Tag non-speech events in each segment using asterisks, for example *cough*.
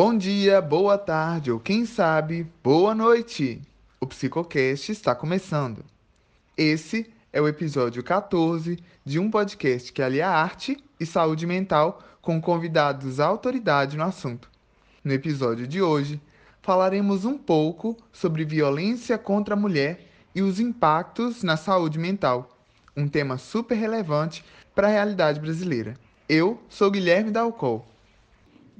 Bom dia, boa tarde ou quem sabe, boa noite. O Psicocast está começando. Esse é o episódio 14 de um podcast que alia arte e saúde mental com convidados autoridade no assunto. No episódio de hoje, falaremos um pouco sobre violência contra a mulher e os impactos na saúde mental, um tema super relevante para a realidade brasileira. Eu sou Guilherme Dalcol.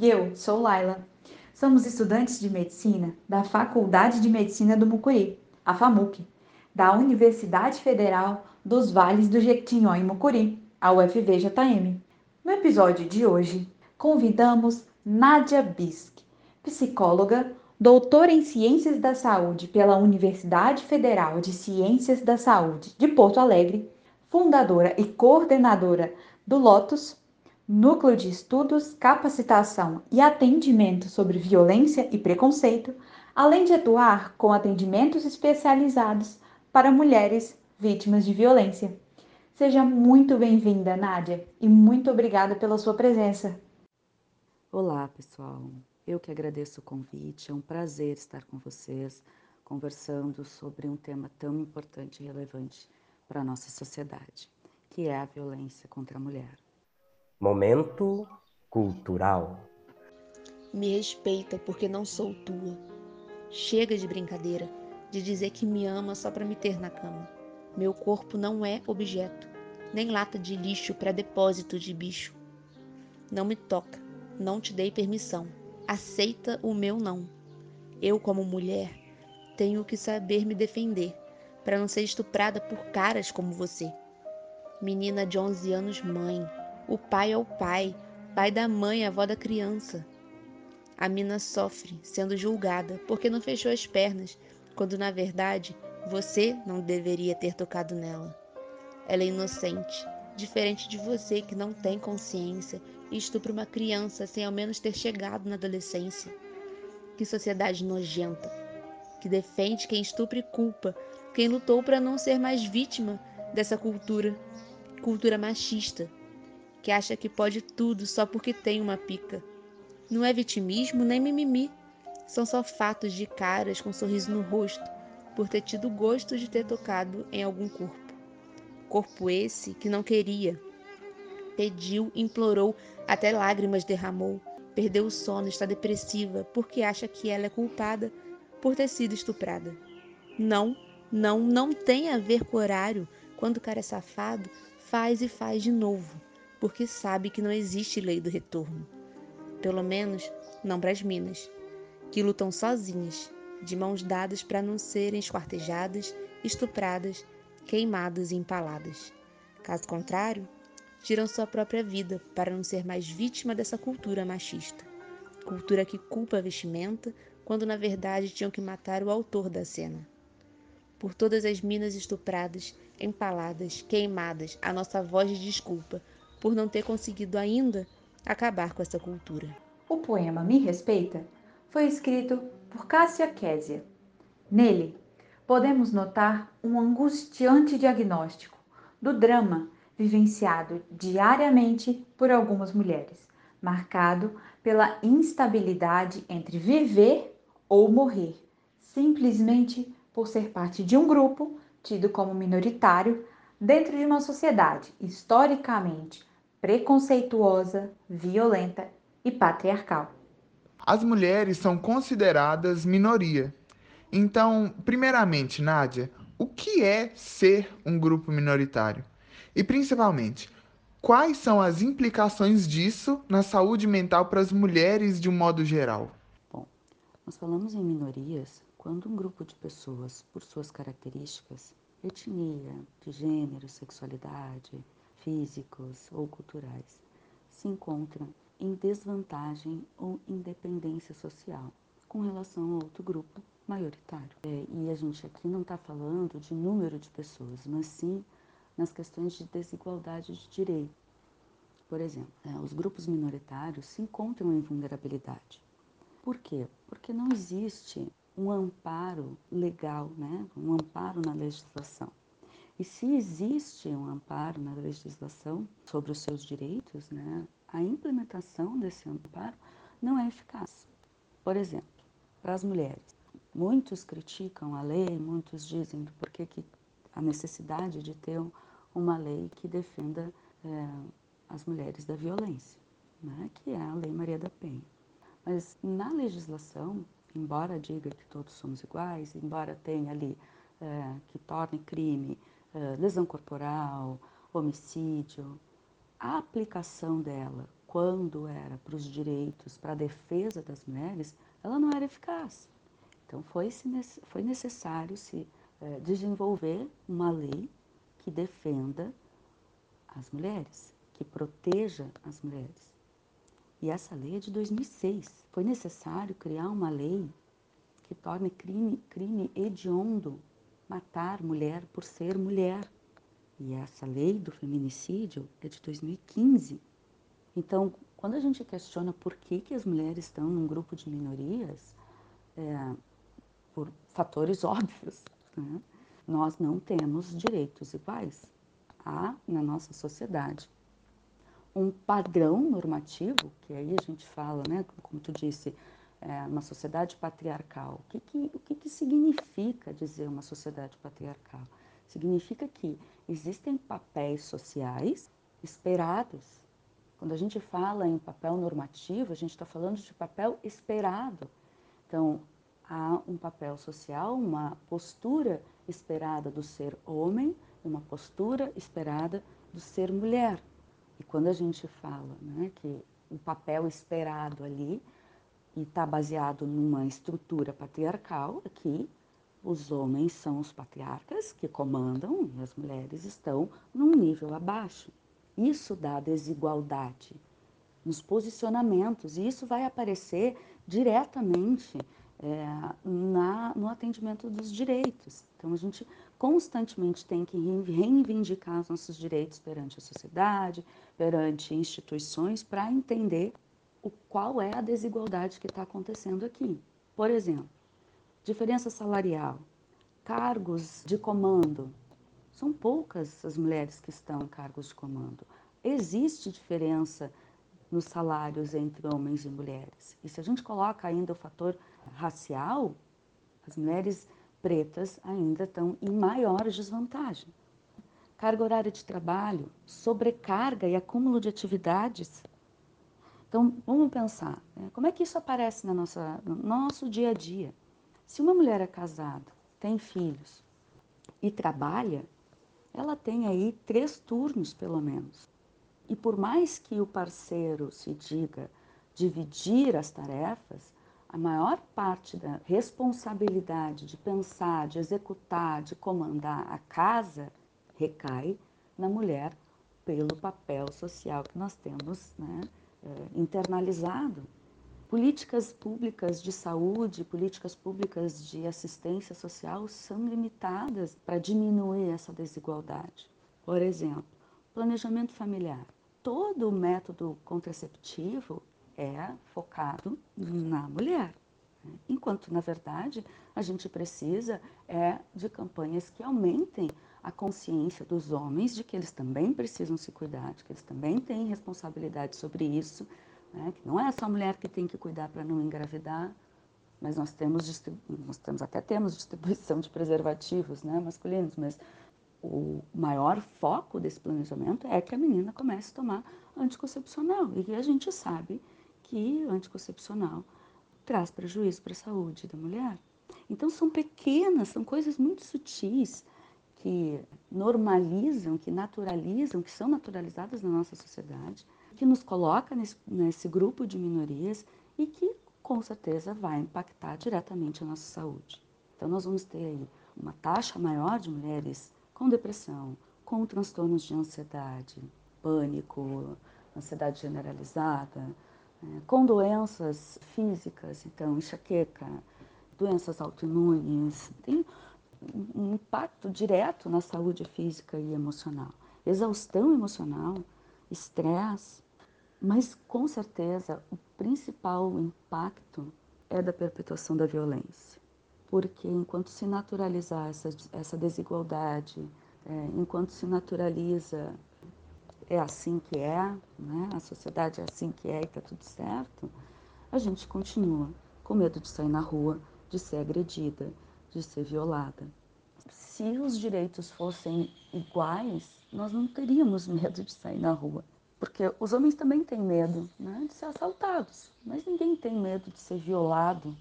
E eu sou Laila. Somos estudantes de medicina da Faculdade de Medicina do Mucuri, a FAMUC, da Universidade Federal dos Vales do Jequitinhonha e Mucuri, a UFVJM. No episódio de hoje, convidamos Nádia Bisk, psicóloga, doutora em Ciências da Saúde pela Universidade Federal de Ciências da Saúde de Porto Alegre, fundadora e coordenadora do Lotus, Núcleo de Estudos, Capacitação e Atendimento sobre Violência e Preconceito, além de atuar com atendimentos especializados para mulheres vítimas de violência. Seja muito bem-vinda, Nádia, e muito obrigada pela sua presença. Olá, pessoal. Eu que agradeço o convite. É um prazer estar com vocês conversando sobre um tema tão importante e relevante para a nossa sociedade, que é a violência contra a mulher. Momento cultural. Me respeita porque não sou tua. Chega de brincadeira, de dizer que me ama só para me ter na cama. Meu corpo não é objeto, nem lata de lixo para depósito de bicho. Não me toca não te dei permissão. Aceita o meu não. Eu, como mulher, tenho que saber me defender para não ser estuprada por caras como você. Menina de 11 anos, mãe. O pai é o pai, pai da mãe, avó da criança. A mina sofre sendo julgada porque não fechou as pernas, quando na verdade você não deveria ter tocado nela. Ela é inocente, diferente de você que não tem consciência e estupra uma criança sem ao menos ter chegado na adolescência. Que sociedade nojenta, que defende quem estupra e culpa, quem lutou para não ser mais vítima dessa cultura, cultura machista, que acha que pode tudo só porque tem uma pica. Não é vitimismo nem mimimi, são só fatos de caras com sorriso no rosto por ter tido gosto de ter tocado em algum corpo. Corpo esse que não queria, pediu, implorou, até lágrimas derramou. Perdeu o sono, está depressiva, porque acha que ela é culpada por ter sido estuprada. Não, não, não tem a ver com horário. Quando o cara é safado, faz e faz de novo, porque sabe que não existe lei do retorno. Pelo menos não para as minas, que lutam sozinhas, de mãos dadas para não serem esquartejadas, estupradas, queimadas e empaladas. Caso contrário, tiram sua própria vida para não ser mais vítima dessa cultura machista. Cultura que culpa a vestimenta, quando na verdade tinham que matar o autor da cena. Por todas as minas estupradas, empaladas, queimadas, a nossa voz de desculpa por não ter conseguido ainda acabar com essa cultura. O poema Me Respeita foi escrito por Cássia Késia. Nele, podemos notar um angustiante diagnóstico do drama vivenciado diariamente por algumas mulheres, marcado pela instabilidade entre viver ou morrer, simplesmente por ser parte de um grupo tido como minoritário dentro de uma sociedade historicamente preconceituosa, violenta e patriarcal. As mulheres são consideradas minoria. Então, primeiramente, Nádia, o que é ser um grupo minoritário? E principalmente, quais são as implicações disso na saúde mental para as mulheres de um modo geral? Bom, nós falamos em minorias quando um grupo de pessoas, por suas características, etnia, de gênero, sexualidade, físicos ou culturais, se encontram em desvantagem ou independência social com relação a outro grupo maioritário. É, e a gente aqui não está falando de número de pessoas, mas sim nas questões de desigualdade de direito. Por exemplo, é, os grupos minoritários se encontram em vulnerabilidade. Por quê? Porque não existe um amparo legal, né? um amparo na legislação. E se existe um amparo na legislação sobre os seus direitos, né? a implementação desse amparo não é eficaz. Por exemplo, para as mulheres, muitos criticam a lei, muitos dizem por que a necessidade de ter uma lei que defenda é, as mulheres da violência, né? que é a Lei Maria da Penha. Mas na legislação, embora diga que todos somos iguais, embora tenha ali é, que torne crime lesão corporal, homicídio, a aplicação dela, quando era para os direitos, para a defesa das mulheres, ela não era eficaz. Então foi, foi necessário se é, desenvolver uma lei que defenda as mulheres, que proteja as mulheres. E essa lei é de 2006. Foi necessário criar uma lei que torne crime, crime hediondo matar mulher por ser mulher. E essa lei do feminicídio é de 2015. Então, quando a gente questiona por que, que as mulheres estão num grupo de minorias, é, por fatores *laughs* óbvios, né? nós não temos direitos iguais. Há na nossa sociedade um padrão normativo, que aí a gente fala, né, como tu disse, é, uma sociedade patriarcal. O que, que, o que, que significa dizer uma sociedade patriarcal? Significa que existem papéis sociais esperados. Quando a gente fala em papel normativo, a gente está falando de papel esperado. Então, há um papel social, uma postura esperada do ser homem, uma postura esperada do ser mulher. E quando a gente fala né, que o papel esperado ali e está baseado numa estrutura patriarcal, aqui os homens são os patriarcas que comandam e as mulheres estão num nível abaixo. Isso dá desigualdade nos posicionamentos e isso vai aparecer diretamente é, na, no atendimento dos direitos. Então, a gente constantemente tem que reivindicar os nossos direitos perante a sociedade, perante instituições, para entender o qual é a desigualdade que está acontecendo aqui. Por exemplo, diferença salarial, cargos de comando. São poucas as mulheres que estão em cargos de comando. Existe diferença nos salários entre homens e mulheres. E se a gente coloca ainda o fator racial, as mulheres pretas ainda estão em maior desvantagem. Carga horária de trabalho, sobrecarga e acúmulo de atividades. Então, vamos pensar, né? como é que isso aparece na nossa, no nosso dia a dia? Se uma mulher é casada, tem filhos e trabalha, ela tem aí três turnos, pelo menos. E por mais que o parceiro se diga dividir as tarefas, a maior parte da responsabilidade de pensar, de executar, de comandar a casa recai na mulher pelo papel social que nós temos né, internalizado. Políticas públicas de saúde, políticas públicas de assistência social são limitadas para diminuir essa desigualdade. Por exemplo, planejamento familiar. Todo o método contraceptivo é focado na mulher. Né? Enquanto, na verdade, a gente precisa é de campanhas que aumentem a consciência dos homens de que eles também precisam se cuidar, de que eles também têm responsabilidade sobre isso, né? que não é só a mulher que tem que cuidar para não engravidar, mas nós temos, nós temos até temos distribuição de preservativos né, masculinos, mas o maior foco desse planejamento é que a menina comece a tomar anticoncepcional. E a gente sabe que anticoncepcional traz prejuízo para a saúde da mulher. Então são pequenas, são coisas muito sutis que normalizam, que naturalizam, que são naturalizadas na nossa sociedade, que nos coloca nesse, nesse grupo de minorias e que com certeza vai impactar diretamente a nossa saúde. Então nós vamos ter aí uma taxa maior de mulheres com depressão, com transtornos de ansiedade, pânico, ansiedade generalizada, é, com doenças físicas, então enxaqueca, doenças autoimunes, tem um impacto direto na saúde física e emocional. Exaustão emocional, estresse, mas com certeza o principal impacto é da perpetuação da violência. Porque enquanto se naturalizar essa, essa desigualdade, é, enquanto se naturaliza é assim que é, né? a sociedade é assim que é e está tudo certo, a gente continua com medo de sair na rua, de ser agredida, de ser violada. Se os direitos fossem iguais, nós não teríamos medo de sair na rua. Porque os homens também têm medo né, de ser assaltados, mas ninguém tem medo de ser violado.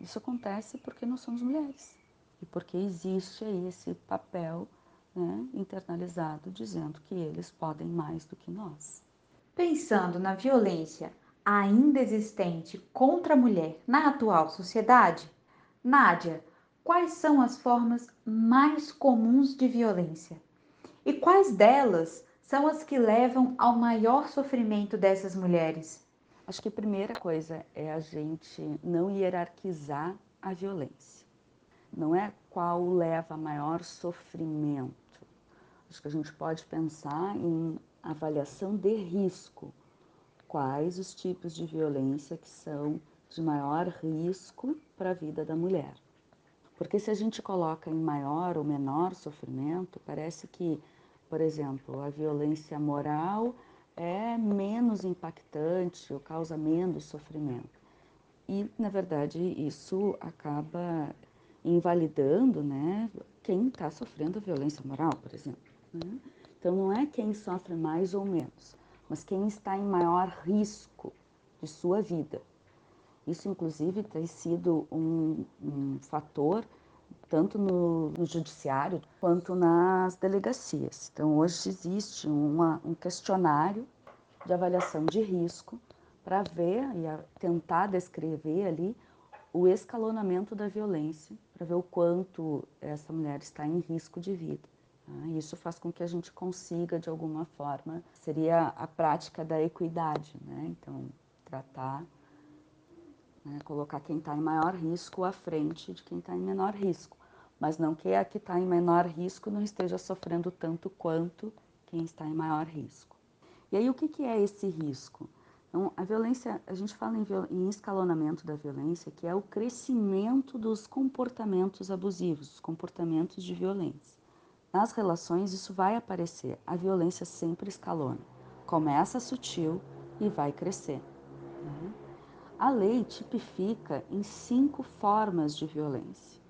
Isso acontece porque nós somos mulheres e porque existe esse papel né, internalizado dizendo que eles podem mais do que nós. Pensando na violência ainda existente contra a mulher na atual sociedade, Nádia, quais são as formas mais comuns de violência? E quais delas são as que levam ao maior sofrimento dessas mulheres? Acho que a primeira coisa é a gente não hierarquizar a violência. Não é qual leva a maior sofrimento. Acho que a gente pode pensar em avaliação de risco. Quais os tipos de violência que são de maior risco para a vida da mulher? Porque se a gente coloca em maior ou menor sofrimento, parece que por exemplo, a violência moral é menos impactante ou causa menos sofrimento. E, na verdade, isso acaba invalidando né, quem está sofrendo violência moral, por exemplo. Né? Então, não é quem sofre mais ou menos, mas quem está em maior risco de sua vida. Isso, inclusive, tem sido um, um fator tanto no, no, judiciário quanto nas delegacias. Então, hoje existe uma, um questionário de avaliação de risco para ver e tentar descrever ali o escalonamento da violência, para ver o quanto essa mulher está em risco de vida. Tá? Isso faz com que a gente consiga, de alguma forma, seria a prática da equidade, né? Então, tratar né, colocar quem está em maior risco à frente de quem está em menor risco, mas não que a que está em menor risco não esteja sofrendo tanto quanto quem está em maior risco. E aí o que, que é esse risco? Então, a violência, a gente fala em, em escalonamento da violência, que é o crescimento dos comportamentos abusivos, os comportamentos de violência. Nas relações, isso vai aparecer. A violência sempre escalona. Começa sutil e vai crescer. Né? A lei tipifica em cinco formas de violência.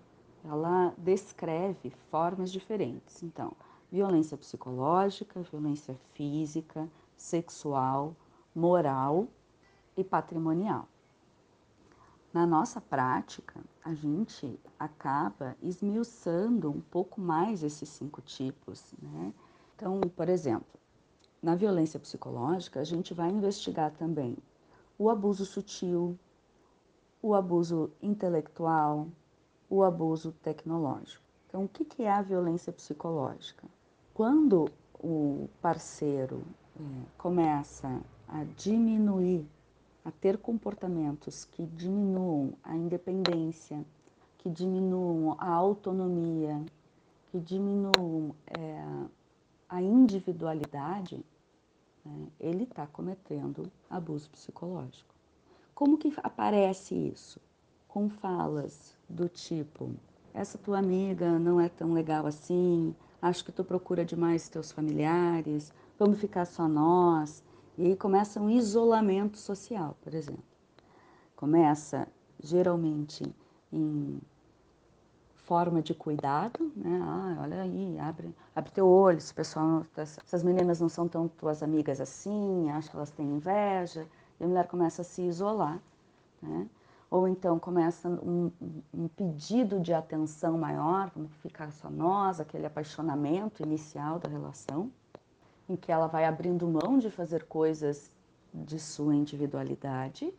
Ela descreve formas diferentes. Então, violência psicológica, violência física, sexual, moral e patrimonial. Na nossa prática, a gente acaba esmiuçando um pouco mais esses cinco tipos. Né? Então, por exemplo, na violência psicológica, a gente vai investigar também o abuso sutil, o abuso intelectual, o abuso tecnológico. Então, o que é a violência psicológica? Quando o parceiro é, começa a diminuir, a ter comportamentos que diminuam a independência, que diminuam a autonomia, que diminuam é, a individualidade, né, ele está cometendo abuso psicológico. Como que aparece isso? Com falas do tipo: essa tua amiga não é tão legal assim, acho que tu procura demais teus familiares, vamos ficar só nós. E aí começa um isolamento social, por exemplo. Começa geralmente em forma de cuidado, né? Ah, olha aí, abre, abre teu olho, esse pessoal, essas meninas não são tão tuas amigas assim, acho que elas têm inveja, e a mulher começa a se isolar, né? Ou então começa um, um pedido de atenção maior, vamos ficar só nós, aquele apaixonamento inicial da relação, em que ela vai abrindo mão de fazer coisas de sua individualidade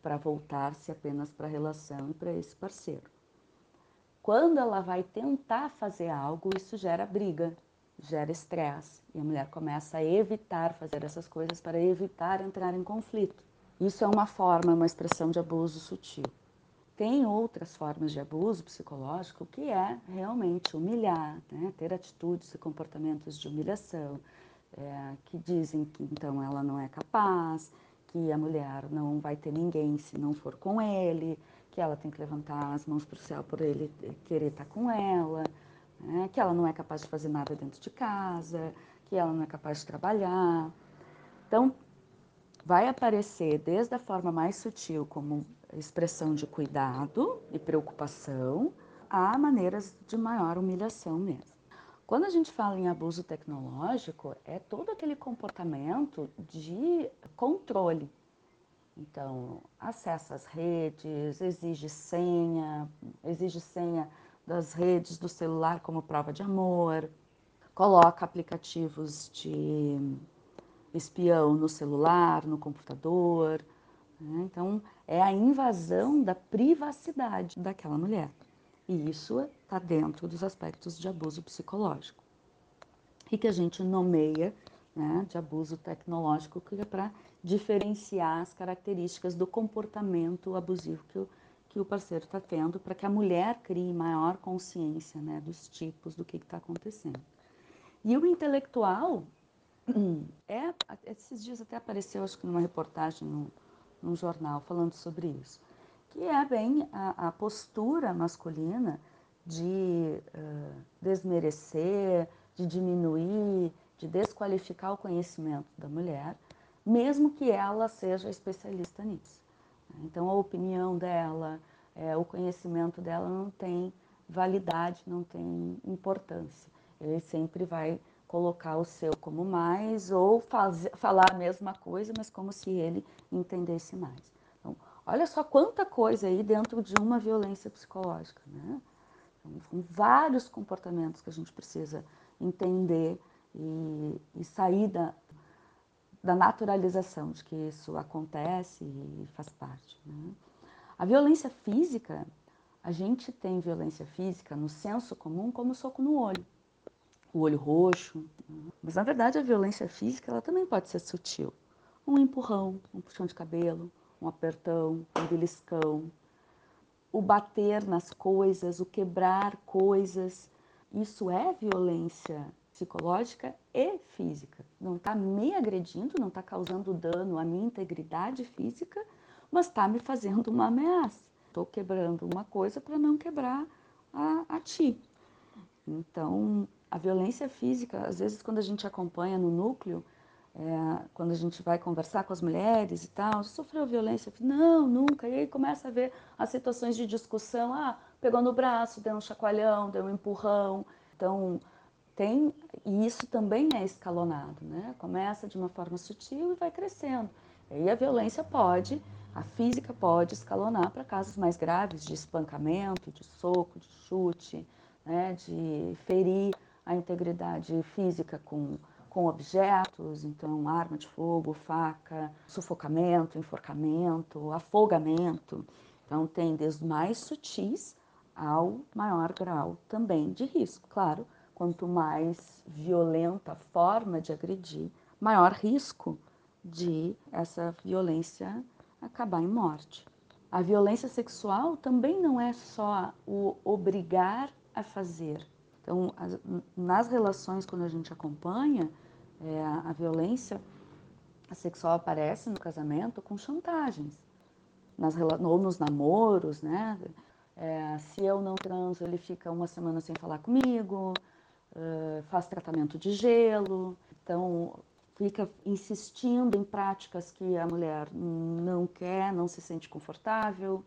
para voltar-se apenas para a relação e para esse parceiro. Quando ela vai tentar fazer algo, isso gera briga, gera estresse. E a mulher começa a evitar fazer essas coisas para evitar entrar em conflito. Isso é uma forma, uma expressão de abuso sutil. Tem outras formas de abuso psicológico que é realmente humilhar, né? ter atitudes e comportamentos de humilhação, é, que dizem que então ela não é capaz, que a mulher não vai ter ninguém se não for com ele, que ela tem que levantar as mãos para o céu por ele querer estar tá com ela, né? que ela não é capaz de fazer nada dentro de casa, que ela não é capaz de trabalhar. Então, vai aparecer desde a forma mais sutil, como expressão de cuidado e preocupação a maneiras de maior humilhação mesmo. Quando a gente fala em abuso tecnológico, é todo aquele comportamento de controle. Então, acessa as redes, exige senha, exige senha das redes do celular como prova de amor, coloca aplicativos de espião no celular, no computador. Né? Então, é a invasão da privacidade daquela mulher. E isso está dentro dos aspectos de abuso psicológico. E que a gente nomeia né, de abuso tecnológico, que é para diferenciar as características do comportamento abusivo que o, que o parceiro está tendo, para que a mulher crie maior consciência né, dos tipos do que está acontecendo. E o intelectual, *clears throat* é, esses dias até apareceu, acho que numa reportagem num, num jornal, falando sobre isso que é bem a, a postura masculina de uh, desmerecer, de diminuir, de desqualificar o conhecimento da mulher, mesmo que ela seja especialista nisso. Então, a opinião dela, é, o conhecimento dela não tem validade, não tem importância. Ele sempre vai colocar o seu como mais ou faz, falar a mesma coisa, mas como se ele entendesse mais. Olha só quanta coisa aí dentro de uma violência psicológica, né? Então, vários comportamentos que a gente precisa entender e, e sair da, da naturalização de que isso acontece e faz parte. Né? A violência física, a gente tem violência física no senso comum como soco no olho, o olho roxo. Né? Mas na verdade a violência física ela também pode ser sutil. Um empurrão, um puxão de cabelo, um apertão, um beliscão, o bater nas coisas, o quebrar coisas. Isso é violência psicológica e física. Não está me agredindo, não está causando dano à minha integridade física, mas está me fazendo uma ameaça. Estou quebrando uma coisa para não quebrar a, a ti. Então, a violência física, às vezes, quando a gente acompanha no núcleo, é, quando a gente vai conversar com as mulheres e tal, sofreu violência? Não, nunca. E aí começa a ver as situações de discussão. Ah, pegou no braço, deu um chacoalhão, deu um empurrão. Então, tem, e isso também é escalonado, né? Começa de uma forma sutil e vai crescendo. E a violência pode, a física pode escalonar para casos mais graves de espancamento, de soco, de chute, né? de ferir a integridade física com com objetos, então arma de fogo, faca, sufocamento, enforcamento, afogamento. Então tem desde mais sutis ao maior grau também de risco. Claro, quanto mais violenta a forma de agredir, maior risco de essa violência acabar em morte. A violência sexual também não é só o obrigar a fazer. Então, nas relações, quando a gente acompanha, é, a violência sexual aparece no casamento com chantagens, nas, ou nos namoros, né? É, se eu não transo, ele fica uma semana sem falar comigo, faz tratamento de gelo, então fica insistindo em práticas que a mulher não quer, não se sente confortável.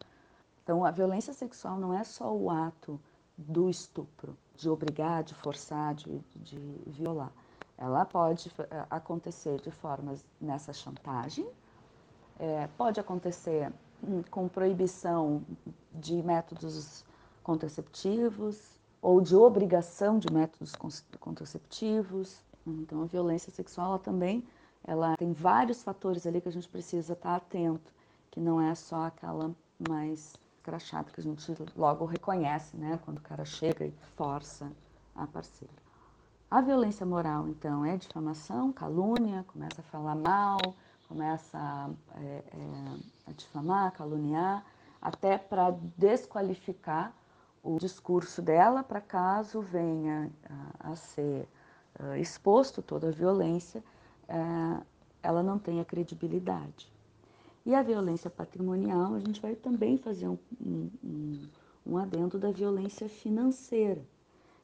Então, a violência sexual não é só o ato do estupro, de obrigar, de forçar, de, de violar. Ela pode eh, acontecer de formas nessa chantagem, é, pode acontecer hum, com proibição de métodos contraceptivos ou de obrigação de métodos contraceptivos. Então, a violência sexual ela também ela tem vários fatores ali que a gente precisa estar atento, que não é só aquela mais crachada que a gente logo reconhece, né, quando o cara chega e força a parceira. A violência moral, então, é difamação, calúnia, começa a falar mal, começa a, é, é, a difamar, caluniar, até para desqualificar o discurso dela, para caso venha a, ser uh, exposto toda a violência, uh, ela não tenha credibilidade. E a violência patrimonial, a gente vai também fazer um, um, um adendo da violência financeira.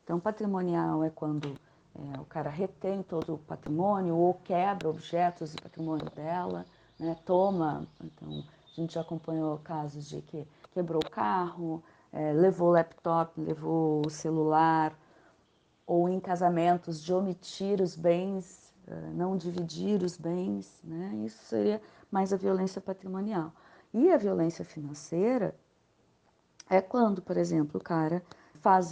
Então, patrimonial é quando é, o cara retém todo o patrimônio ou quebra objetos e patrimônio dela, né, toma então, A gente já acompanhou casos de que quebrou o carro, é, levou laptop, levou celular, ou em casamentos de omitir os bens, é, não dividir os bens, né? Isso seria mais a violência patrimonial. E a violência financeira é quando, por exemplo, o cara faz,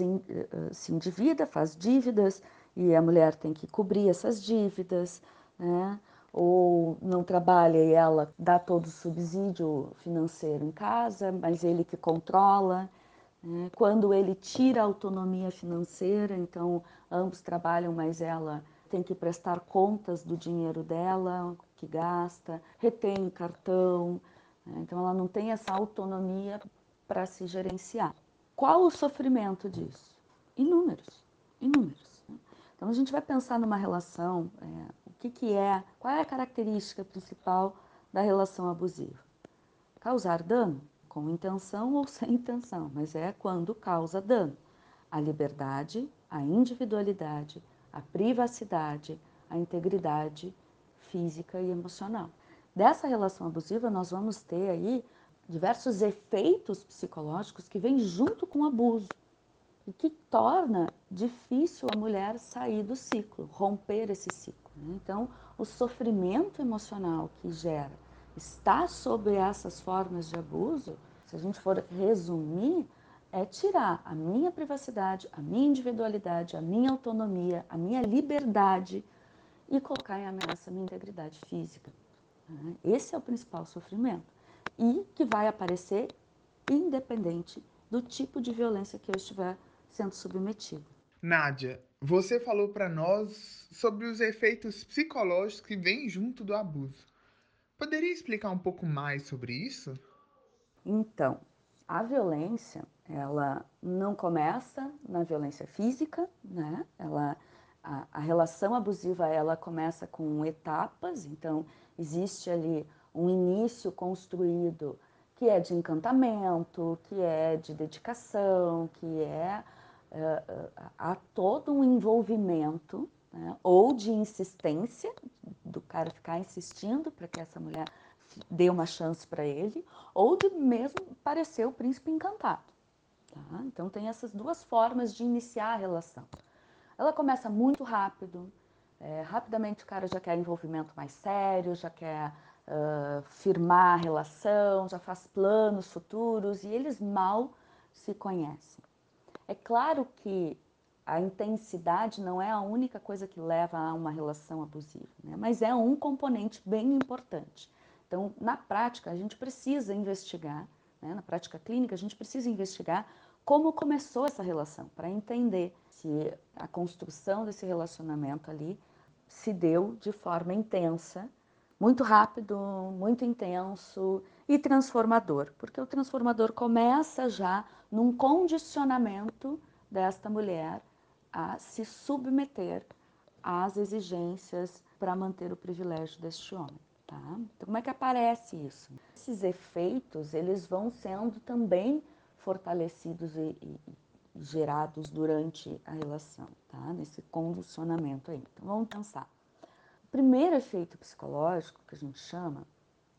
se endivida, faz dívidas e a mulher tem que cobrir essas dívidas, né? ou não trabalha e ela dá todo o subsídio financeiro em casa, mas ele que controla. Né? Quando ele tira a autonomia financeira, então ambos trabalham, mas ela tem que prestar contas do dinheiro dela, que gasta, retém o cartão, né? então ela não tem essa autonomia para se gerenciar. Qual o sofrimento disso? Inúmeros, inúmeros. Né? Então a gente vai pensar numa relação, é, o que, que é, qual é a característica principal da relação abusiva? Causar dano, com intenção ou sem intenção, mas é quando causa dano. A liberdade, a individualidade, a privacidade, a integridade física e emocional. Dessa relação abusiva, nós vamos ter aí diversos efeitos psicológicos que vêm junto com o abuso e que torna difícil a mulher sair do ciclo, romper esse ciclo. Né? Então, o sofrimento emocional que gera está sobre essas formas de abuso, se a gente for resumir, é tirar a minha privacidade, a minha individualidade, a minha autonomia, a minha liberdade e colocar em ameaça a minha integridade física. Né? Esse é o principal sofrimento e que vai aparecer independente do tipo de violência que eu estiver sendo submetido. Nádia, você falou para nós sobre os efeitos psicológicos que vêm junto do abuso. Poderia explicar um pouco mais sobre isso? Então, a violência, ela não começa na violência física, né? Ela a, a relação abusiva ela começa com etapas, então existe ali um início construído que é de encantamento, que é de dedicação, que é uh, há todo um envolvimento né, ou de insistência do cara ficar insistindo para que essa mulher dê uma chance para ele, ou de mesmo parecer o príncipe encantado. Tá? Então tem essas duas formas de iniciar a relação. Ela começa muito rápido, é, rapidamente o cara já quer envolvimento mais sério, já quer uh, firmar a relação, já faz planos futuros e eles mal se conhecem. É claro que a intensidade não é a única coisa que leva a uma relação abusiva, né? mas é um componente bem importante. Então, na prática, a gente precisa investigar, né? na prática clínica, a gente precisa investigar como começou essa relação, para entender se a construção desse relacionamento ali se deu de forma intensa, muito rápido, muito intenso e transformador, porque o transformador começa já num condicionamento desta mulher a se submeter às exigências para manter o privilégio deste homem. Tá? Então, como é que aparece isso? Esses efeitos eles vão sendo também fortalecidos e, e, gerados durante a relação, tá? Nesse condicionamento aí. Então vamos pensar. O primeiro efeito psicológico que a gente chama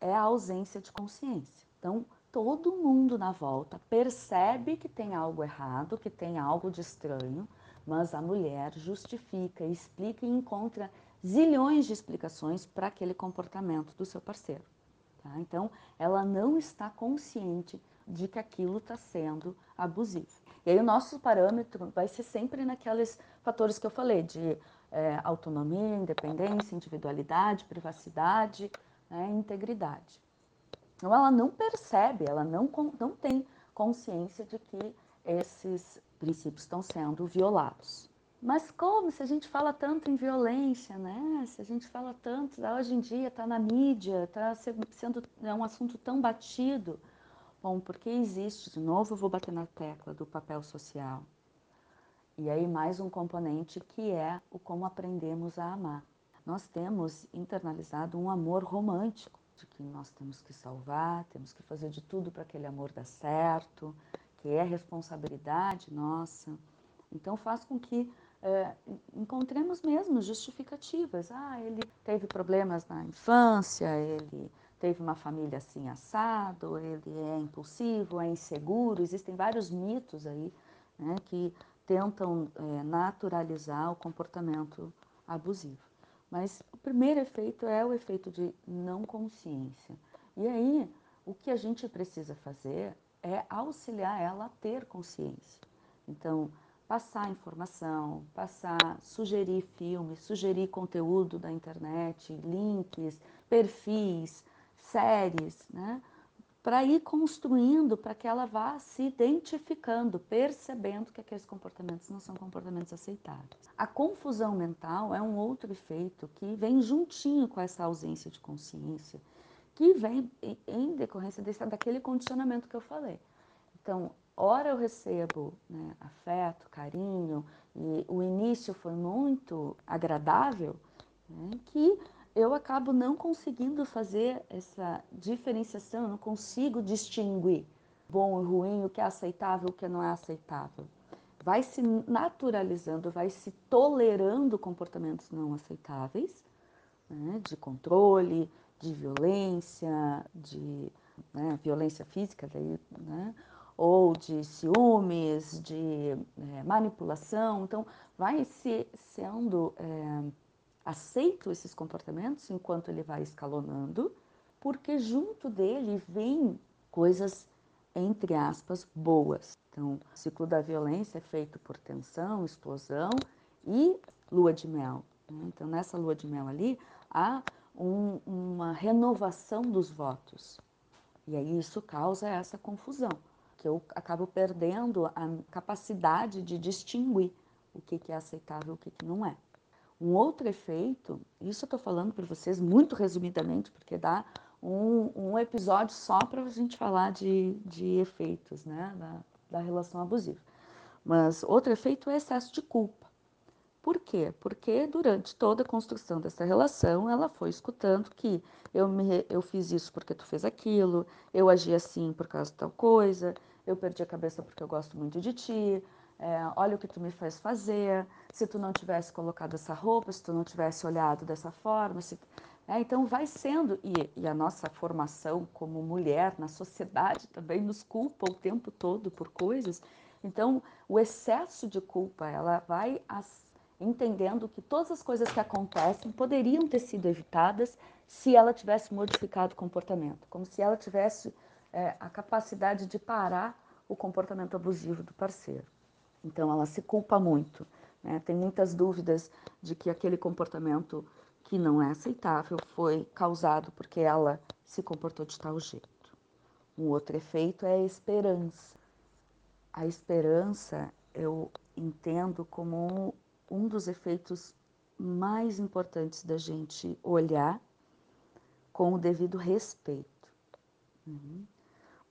é a ausência de consciência. Então todo mundo na volta percebe que tem algo errado, que tem algo de estranho, mas a mulher justifica, explica e encontra zilhões de explicações para aquele comportamento do seu parceiro. Tá? Então, ela não está consciente de que aquilo está sendo abusivo. E aí o nosso parâmetro vai ser sempre naqueles fatores que eu falei, de é, autonomia, independência, individualidade, privacidade, né, integridade. Então ela não percebe, ela não, não tem consciência de que esses princípios estão sendo violados. Mas como se a gente fala tanto em violência, né? Se a gente fala tanto, hoje em dia está na mídia, está sendo é um assunto tão batido. Bom, porque existe, de novo eu vou bater na tecla do papel social. E aí mais um componente que é o como aprendemos a amar. Nós temos internalizado um amor romântico, de que nós temos que salvar, temos que fazer de tudo para aquele amor dar certo, que é responsabilidade nossa. Então faz com que é, encontremos mesmo justificativas. Ah, ele teve problemas na infância, ele teve uma família assim assado, ele é impulsivo, é inseguro, existem vários mitos aí né, que tentam é, naturalizar o comportamento abusivo. Mas o primeiro efeito é o efeito de não consciência. E aí, o que a gente precisa fazer é auxiliar ela a ter consciência. Então, passar informação, passar, sugerir filmes, sugerir conteúdo da internet, links, perfis, séries, né? Para ir construindo, para que ela vá se identificando, percebendo que aqueles comportamentos não são comportamentos aceitáveis. A confusão mental é um outro efeito que vem juntinho com essa ausência de consciência, que vem em decorrência desse, daquele condicionamento que eu falei. Então, ora eu recebo né, afeto, carinho, e o início foi muito agradável, né, que eu acabo não conseguindo fazer essa diferenciação, não consigo distinguir bom e ruim, o que é aceitável, o que não é aceitável. Vai se naturalizando, vai se tolerando comportamentos não aceitáveis, né, de controle, de violência, de né, violência física, daí, né, ou de ciúmes, de é, manipulação. Então, vai se sendo é, aceito esses comportamentos enquanto ele vai escalonando, porque junto dele vem coisas, entre aspas, boas. Então, o ciclo da violência é feito por tensão, explosão e lua de mel. Né? Então, nessa lua de mel ali, há um, uma renovação dos votos. E aí isso causa essa confusão que eu acabo perdendo a capacidade de distinguir o que, que é aceitável e o que, que não é. Um outro efeito, isso eu estou falando para vocês muito resumidamente, porque dá um, um episódio só para a gente falar de, de efeitos né, da, da relação abusiva. Mas outro efeito é excesso de culpa. Por quê? Porque durante toda a construção dessa relação, ela foi escutando que eu, me, eu fiz isso porque tu fez aquilo, eu agi assim por causa de tal coisa, eu perdi a cabeça porque eu gosto muito de ti, é, olha o que tu me faz fazer, se tu não tivesse colocado essa roupa, se tu não tivesse olhado dessa forma, se... é, então vai sendo, e, e, a nossa formação como mulher na sociedade também nos culpa o tempo todo por coisas, então o excesso de culpa, ela vai as, entendendo que todas as coisas que acontecem poderiam ter sido evitadas se ela tivesse modificado o comportamento, como se ela tivesse é, a capacidade de parar o comportamento abusivo do parceiro. Então, ela se culpa muito. Né? Tem muitas dúvidas de que aquele comportamento que não é aceitável foi causado porque ela se comportou de tal jeito. Um outro efeito é a esperança. A esperança eu entendo como um dos efeitos mais importantes da gente olhar com o devido respeito. Uhum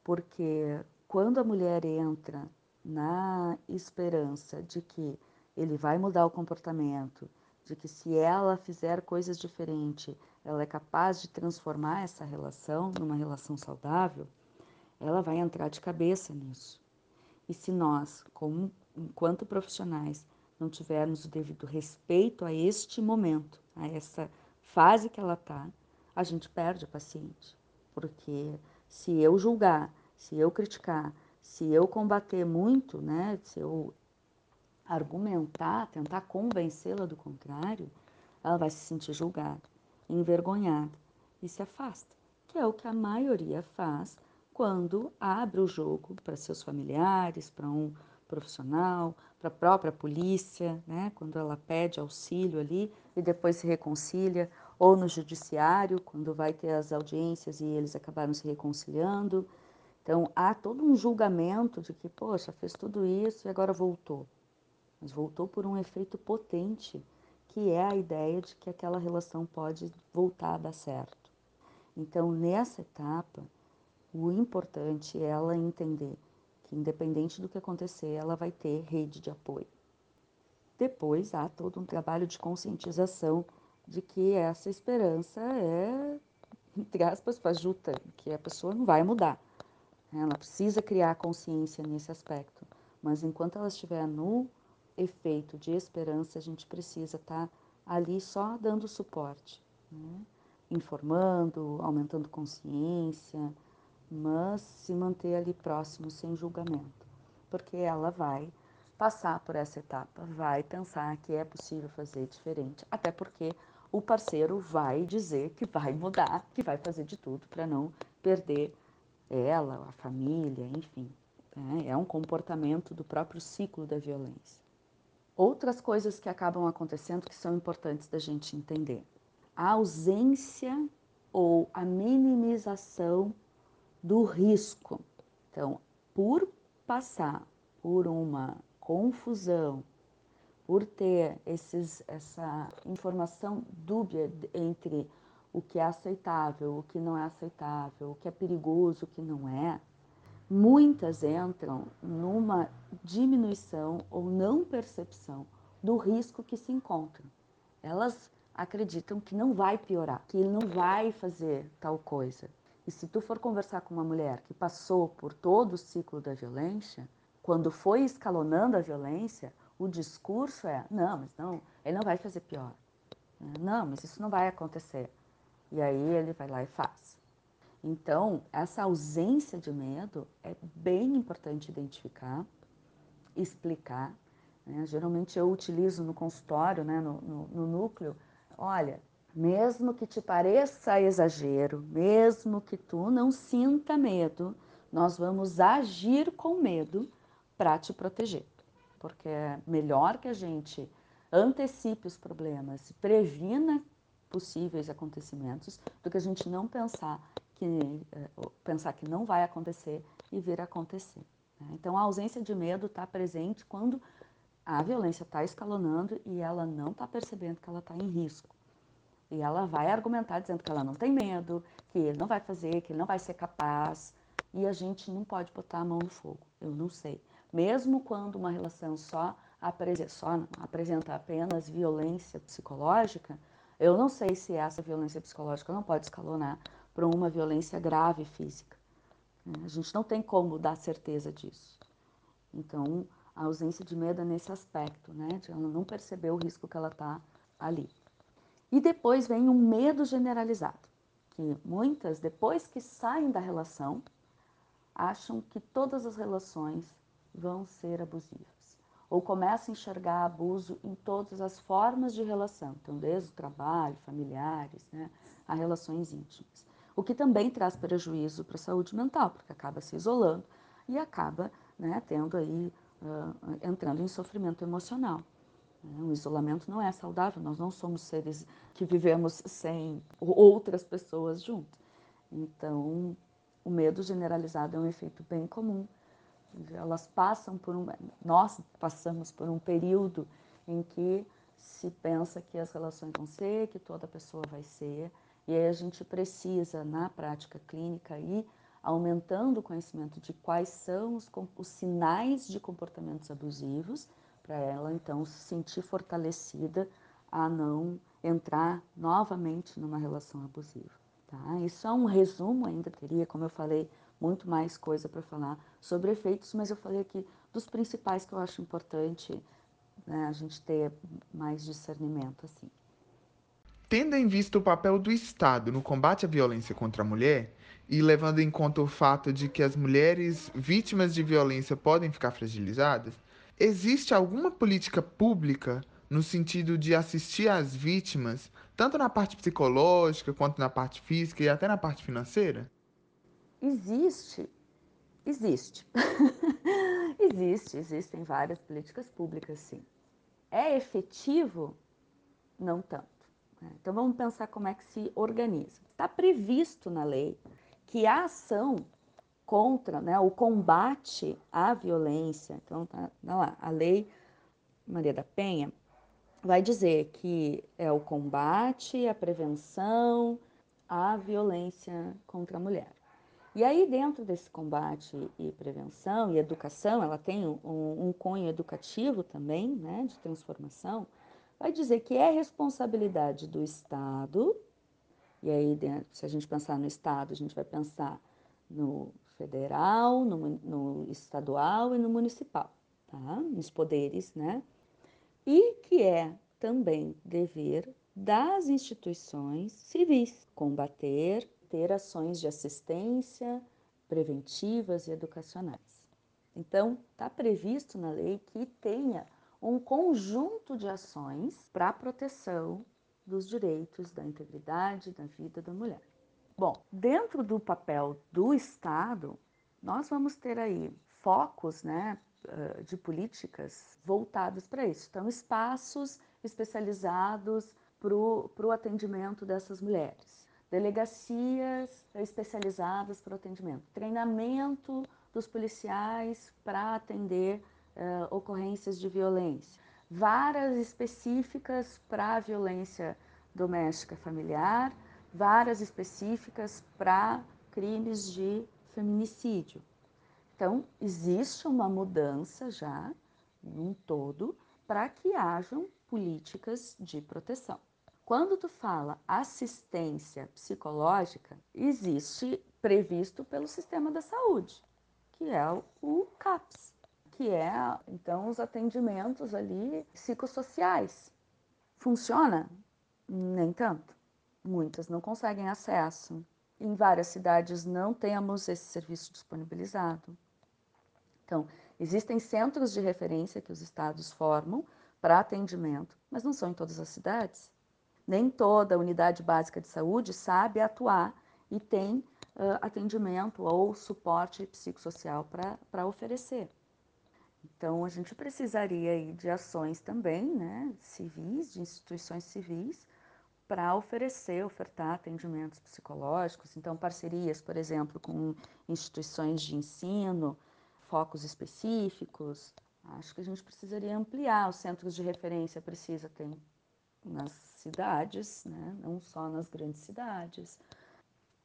porque quando a mulher entra na esperança de que ele vai mudar o comportamento, de que se ela fizer coisas diferentes, ela é capaz de transformar essa relação numa relação saudável, ela vai entrar de cabeça nisso. E se nós, como, enquanto profissionais, não tivermos o devido respeito a este momento, a essa fase que ela está, a gente perde a paciente, porque se eu julgar, se eu criticar, se eu combater muito, né, se eu argumentar, tentar convencê-la do contrário, ela vai se sentir julgada, envergonhada e se afasta, que é o que a maioria faz quando abre o jogo para seus familiares, para um profissional, para a própria polícia, né? quando ela pede auxílio ali e depois se reconcilia, ou no judiciário, quando vai ter as audiências e eles acabaram se reconciliando. Então, há todo um julgamento de que, poxa, fez tudo isso e agora voltou. Mas voltou por um efeito potente, que é a ideia de que aquela relação pode voltar a dar certo. Então, nessa etapa, o importante é ela entender que, independente do que acontecer, ela vai ter rede de apoio. Depois, há todo um trabalho de conscientização de que essa esperança é, entre aspas, fajuta, que a pessoa não vai mudar. Ela precisa criar consciência nesse aspecto. Mas enquanto ela estiver no efeito de esperança, a gente precisa estar tá ali só dando suporte. Né? informando, aumentando consciência, mas se manter ali próximo, sem julgamento, porque ela vai passar por essa etapa, vai pensar que é possível fazer diferente, até porque o parceiro vai dizer que vai mudar, que vai fazer de tudo para não perder ela, a família, enfim. Né? É um comportamento do próprio ciclo da violência. Outras coisas que acabam acontecendo que são importantes da gente entender. A ausência ou a minimização do risco. Então, por passar por uma confusão, por ter esses, essa informação dúbia entre o que é aceitável, o que não é aceitável, o que é perigoso, o que não é, muitas entram numa diminuição ou não percepção do risco que se encontram. Elas acreditam que não vai piorar, que não vai fazer tal coisa. E se tu for conversar com uma mulher que passou por todo o ciclo da violência, quando foi escalonando a violência, o discurso é: não, mas não, ele não vai fazer pior. Não, mas isso não vai acontecer. E aí ele vai lá e faz. Então, essa ausência de medo é bem importante identificar, explicar. Né? Geralmente eu utilizo no consultório, né, no, no, no núcleo, olha, mesmo que te pareça exagero, mesmo que tu não sinta medo, nós vamos agir com medo para te proteger porque é melhor que a gente antecipe os problemas, previna possíveis acontecimentos, do que a gente não pensar que eh, pensar que não vai acontecer e vir a acontecer. Né? Então a ausência de medo está presente quando a violência está escalonando e ela não está percebendo que ela está em risco. E ela vai argumentar dizendo que ela não tem medo, que ele não vai fazer, que ele não vai ser capaz. E a gente não pode botar a mão no fogo. Eu não sei mesmo quando uma relação só, só apresenta apenas violência psicológica, eu não sei se essa violência psicológica não pode escalonar para uma violência grave física. A gente não tem como dar certeza disso. Então, a ausência de medo é nesse aspecto, né? De ela não perceber o risco que ela está ali. E depois vem o medo generalizado, que muitas, depois que saem da relação, acham que todas as relações vão ser abusivas. Ou começa a enxergar abuso em todas as formas de relação, então desde o trabalho, familiares, né, a relações íntimas. O que também traz prejuízo para a saúde mental, porque acaba se isolando e acaba né, tendo aí, uh, entrando em sofrimento emocional. Né. O isolamento não é saudável, nós não somos seres que vivemos sem outras pessoas juntos. Então, o medo generalizado é um efeito bem comum elas passam por um, nós passamos por um período em que se pensa que as relações vão ser, que toda pessoa vai ser, e aí a gente precisa, na prática clínica, ir aumentando o conhecimento de quais são os, os sinais de comportamentos abusivos, para ela então se sentir fortalecida a não entrar novamente numa relação abusiva. Tá? Isso é um resumo, ainda teria, como eu falei, muito mais coisa para falar sobre efeitos, mas eu falei aqui dos principais que eu acho importante né, a gente ter mais discernimento assim. Tendo em vista o papel do Estado no combate à violência contra a mulher e levando em conta o fato de que as mulheres vítimas de violência podem ficar fragilizadas, existe alguma política pública no sentido de assistir as vítimas, tanto na parte psicológica quanto na parte física e até na parte financeira? Existe, existe. *laughs* existe, existem várias políticas públicas, sim. É efetivo? Não tanto. Né? Então vamos pensar como é que se organiza. Está previsto na lei que a ação contra, né, o combate à violência, então tá, tá lá, a lei Maria da Penha vai dizer que é o combate, a prevenção à violência contra a mulher. E aí, dentro desse combate e prevenção e educação, ela tem um, um cunho educativo também, né, de transformação, vai dizer que é responsabilidade do Estado, e aí, se a gente pensar no Estado, a gente vai pensar no federal, no, no estadual e no municipal, tá? nos poderes, né? E que é também dever das instituições civis, combater, ter ações de assistência preventivas e educacionais. Então, está previsto na lei que tenha um conjunto de ações para a proteção dos direitos, da integridade, da vida da mulher. Bom, dentro do papel do Estado, nós vamos ter aí focos né, de políticas voltados para isso. Então, espaços especializados para o atendimento dessas mulheres, delegacias especializadas para o atendimento, treinamento dos policiais para atender uh, ocorrências de violência, varas específicas para a violência doméstica familiar, varas específicas para crimes de feminicídio. Então, existe uma mudança já, num todo, para que hajam políticas de proteção. Quando tu fala assistência psicológica, existe previsto pelo sistema da saúde, que é o CAPS, que é então os atendimentos ali psicossociais. Funciona? Nem tanto. Muitas não conseguem acesso. Em várias cidades não temos esse serviço disponibilizado. Então, existem centros de referência que os estados formam para atendimento, mas não são em todas as cidades. Nem toda unidade básica de saúde sabe atuar e tem uh, atendimento ou suporte psicossocial para oferecer. Então, a gente precisaria de ações também, né, civis, de instituições civis, para oferecer, ofertar atendimentos psicológicos. Então, parcerias, por exemplo, com instituições de ensino, focos específicos. Acho que a gente precisaria ampliar os centros de referência, precisa ter nas cidades, né? não só nas grandes cidades.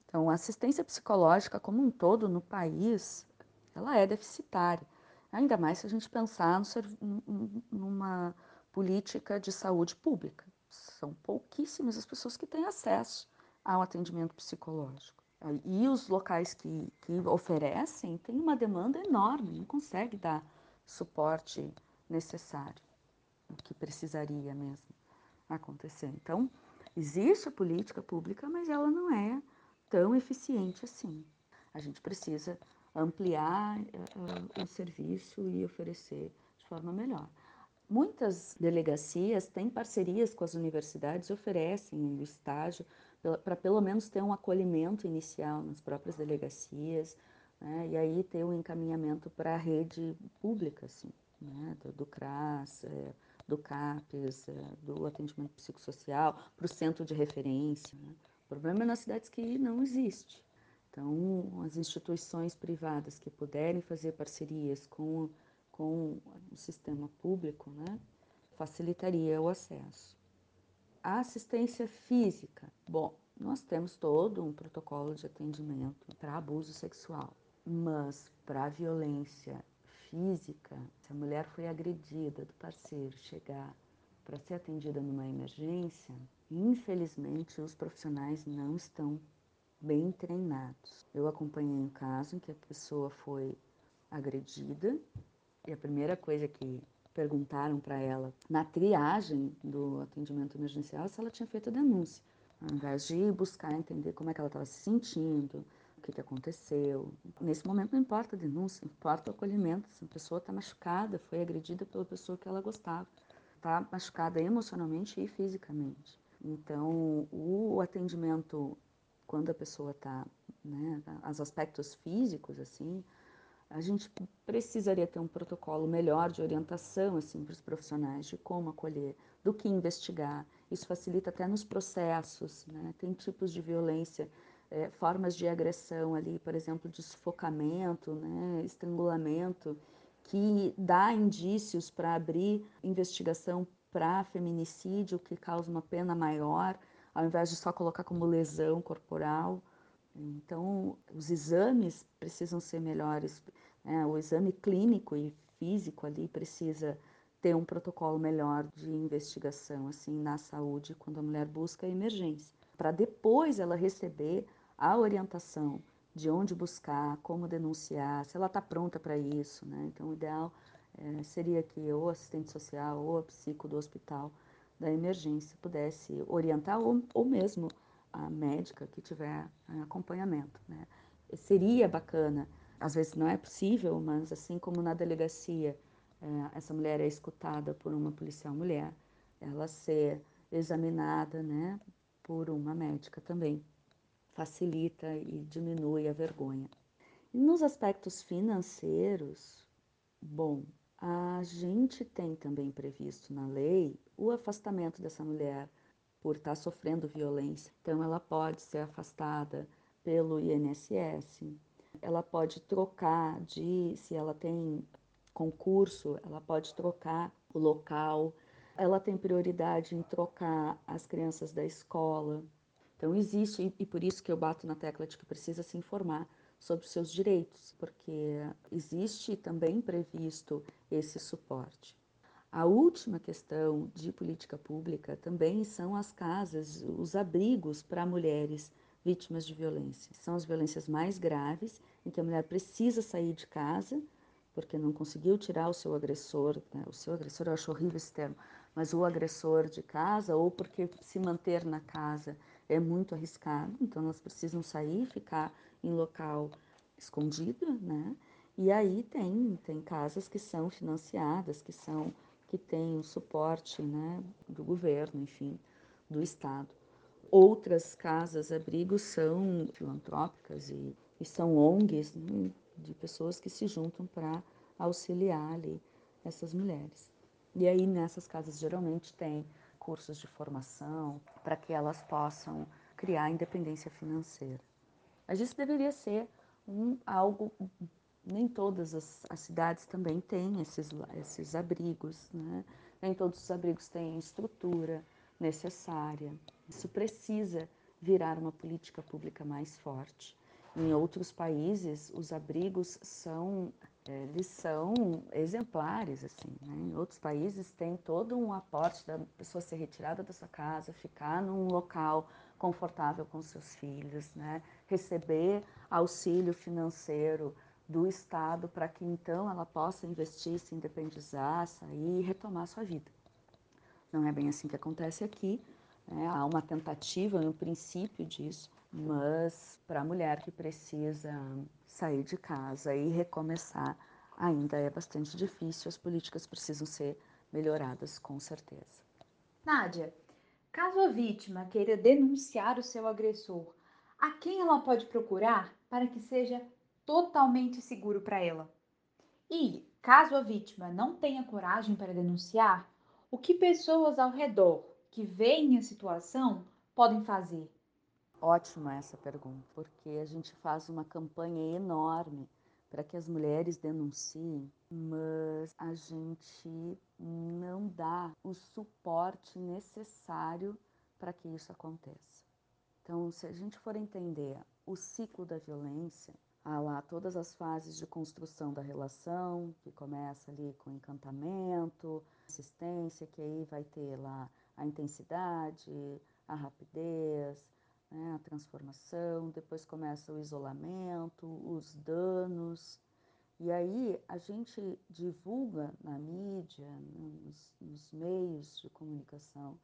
Então, a assistência psicológica como um todo no país, ela é deficitária. Ainda mais se a gente pensar no, numa política de saúde pública. São pouquíssimas as pessoas que têm acesso ao atendimento psicológico. E os locais que, que oferecem têm uma demanda enorme, não consegue dar suporte necessário, o que precisaria mesmo acontecer. Então, existe a política pública, mas ela não é tão eficiente assim. A gente precisa ampliar uh, o serviço e oferecer de forma melhor. Muitas delegacias têm parcerias com as universidades, oferecem o estágio para pelo menos ter um acolhimento inicial nas próprias delegacias, né, e aí ter um encaminhamento para a rede pública, assim, né, do, do CRAS, é, do CAPES, é, do atendimento psicossocial, para o centro de referência. Né. O problema é nas cidades que não existe. Então, as instituições privadas que puderem fazer parcerias com, com o sistema público, né, facilitaria o acesso. A assistência física. Bom, nós temos todo um protocolo de atendimento para abuso sexual, mas para violência física, se a mulher foi agredida do parceiro chegar para ser atendida numa emergência, infelizmente os profissionais não estão bem treinados. Eu acompanhei um caso em que a pessoa foi agredida e a primeira coisa que perguntaram para ela na triagem do atendimento emergencial se ela tinha feito a denúncia, ao invés de buscar entender como é que ela estava se sentindo, o que, que aconteceu. Nesse momento não importa a denúncia, importa o acolhimento. Se a pessoa está machucada, foi agredida pela pessoa que ela gostava, está machucada emocionalmente e fisicamente. Então, o atendimento quando a pessoa está, né, os aspectos físicos assim, a gente precisaria ter um protocolo melhor de orientação assim para os profissionais de como acolher, do que investigar. Isso facilita até nos processos, né? Tem tipos de violência, é, formas de agressão ali, por exemplo, de sufocamento, né, estrangulamento, que dá indícios para abrir investigação para feminicídio, que causa uma pena maior, ao invés de só colocar como lesão corporal. Então, os exames precisam ser melhores. Né? O exame clínico e físico ali precisa ter um protocolo melhor de investigação assim na saúde quando a mulher busca a emergência, para depois ela receber a orientação de onde buscar, como denunciar, se ela está pronta para isso, né? Então, o ideal é, seria que ou assistente social ou a psico do hospital da emergência pudesse orientar ou, ou mesmo a médica que tiver acompanhamento. Né? Seria bacana, às vezes não é possível, mas assim como na delegacia é, essa mulher é escutada por uma policial mulher, ela ser examinada né, por uma médica também facilita e diminui a vergonha. E nos aspectos financeiros, bom, a gente tem também previsto na lei o afastamento dessa mulher por estar sofrendo violência. Então, ela pode ser afastada pelo INSS, ela pode trocar de, se ela tem concurso, ela pode trocar o local, ela tem prioridade em trocar as crianças da escola. Então, existe, e por isso que eu bato na tecla de que precisa se informar sobre os seus direitos, porque existe também previsto esse suporte. A última questão de política pública também são as casas, os abrigos para mulheres vítimas de violência. São as violências mais graves, em que a mulher precisa sair de casa porque não conseguiu tirar o seu agressor, né? o seu agressor, eu acho horrível esse termo, mas o agressor de casa, ou porque se manter na casa é muito arriscado, então elas precisam sair, ficar em local escondido, né? E aí tem, tem casas que são financiadas, que são que têm o suporte né, do governo, enfim, do Estado. Outras casas, abrigos são filantrópicas e, e são ONGs né, de pessoas que se juntam para auxiliar ali essas mulheres. E aí nessas casas geralmente tem cursos de formação para que elas possam criar independência financeira. Mas isso deveria ser um, algo nem todas as, as, cidades também têm esses, esses abrigos, né? nem todos os abrigos têm estrutura necessária. Isso precisa virar uma política pública mais forte. Em outros países, os abrigos são eles são exemplares assim. Né? Em outros países tem todo um aporte da pessoa ser retirada da sua casa, ficar num local confortável com seus filhos, né? receber auxílio financeiro do Estado para que então ela possa investir, se independizar, sair e retomar sua vida. Não é bem assim que acontece aqui. Né? Há uma tentativa, um princípio disso, mas para a mulher que precisa sair de casa e recomeçar ainda é bastante difícil. As políticas precisam ser melhoradas, com certeza. Nádia, caso a vítima queira denunciar o seu agressor, a quem ela pode procurar para que seja totalmente seguro para ela. E, caso a vítima não tenha coragem para denunciar, o que pessoas ao redor que veem a situação podem fazer? Ótima essa pergunta, porque a gente faz uma campanha enorme para que as mulheres denunciem, mas a gente não dá o suporte necessário para que isso aconteça. Então, se a gente for entender o ciclo da violência, há lá todas as fases de construção da relação, que começa ali com encantamento, assistência, que aí vai ter lá a intensidade, a rapidez, né, a transformação, depois começa o isolamento, os danos. E aí a gente divulga na mídia, nos, nos meios de comunicação,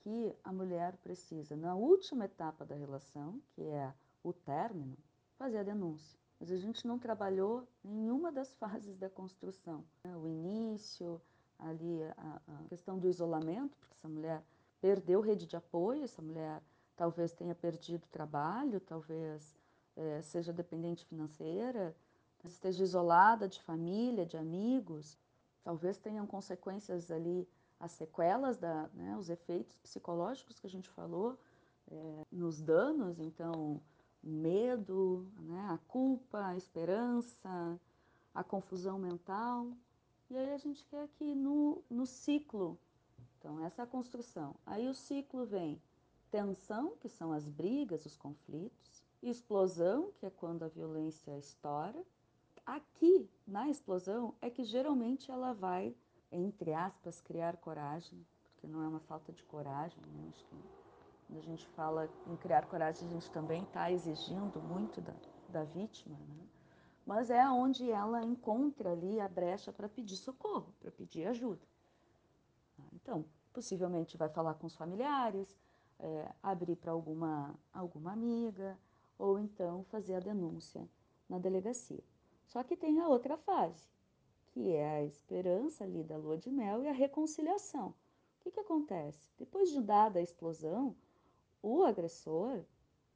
que a mulher precisa, na última etapa da relação, que é o término, fazer a denúncia. Mas a gente não trabalhou nenhuma das *laughs* fases da construção. Né? O início, ali a, a, questão do isolamento, porque essa mulher perdeu rede de apoio, essa mulher talvez tenha perdido trabalho, talvez é, seja dependente financeira, esteja isolada de família, de amigos, talvez tenham consequências ali, as sequelas, da, né, os efeitos psicológicos que a gente falou, é, nos danos, então medo, né, a culpa, a esperança, a confusão mental. E aí a gente quer que no, no ciclo, então essa é a construção. Aí o ciclo vem tensão, que são as brigas, os conflitos, explosão, que é quando a violência estoura. Aqui, na explosão, é que geralmente ela vai, entre aspas, criar coragem, porque não é uma falta de coragem, né? Acho que quando a gente fala em criar coragem, a gente também está exigindo muito da, da vítima, né? mas é onde ela encontra ali a brecha para pedir socorro, para pedir ajuda. Então, possivelmente vai falar com os familiares, é, abrir para alguma, alguma amiga, ou então fazer a denúncia na delegacia. Só que tem a outra fase, que é a esperança ali da lua de mel e a reconciliação. O que, que acontece? Depois de dada a explosão, o agressor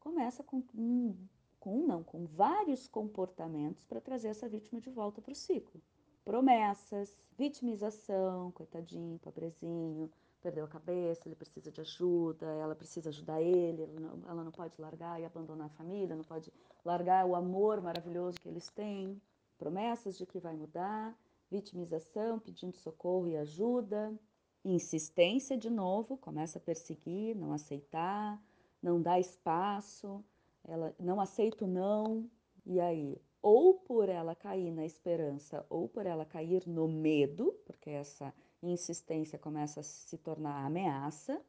começa com um, com não, com vários comportamentos para trazer essa vítima de volta para o ciclo. Promessas, vitimização, coitadinho, pobrezinho, perdeu a cabeça, ele precisa de ajuda, ela precisa ajudar ele, ela não, ela não pode largar e abandonar a família, não pode largar o amor maravilhoso que eles têm. Promessas de que vai mudar, vitimização, pedindo socorro e ajuda, insistência de novo, começa a perseguir, não aceitar, não dá espaço, ela não aceita o não, e aí, ou por ela cair na esperança, ou por ela cair no medo, porque essa insistência começa a se tornar ameaça,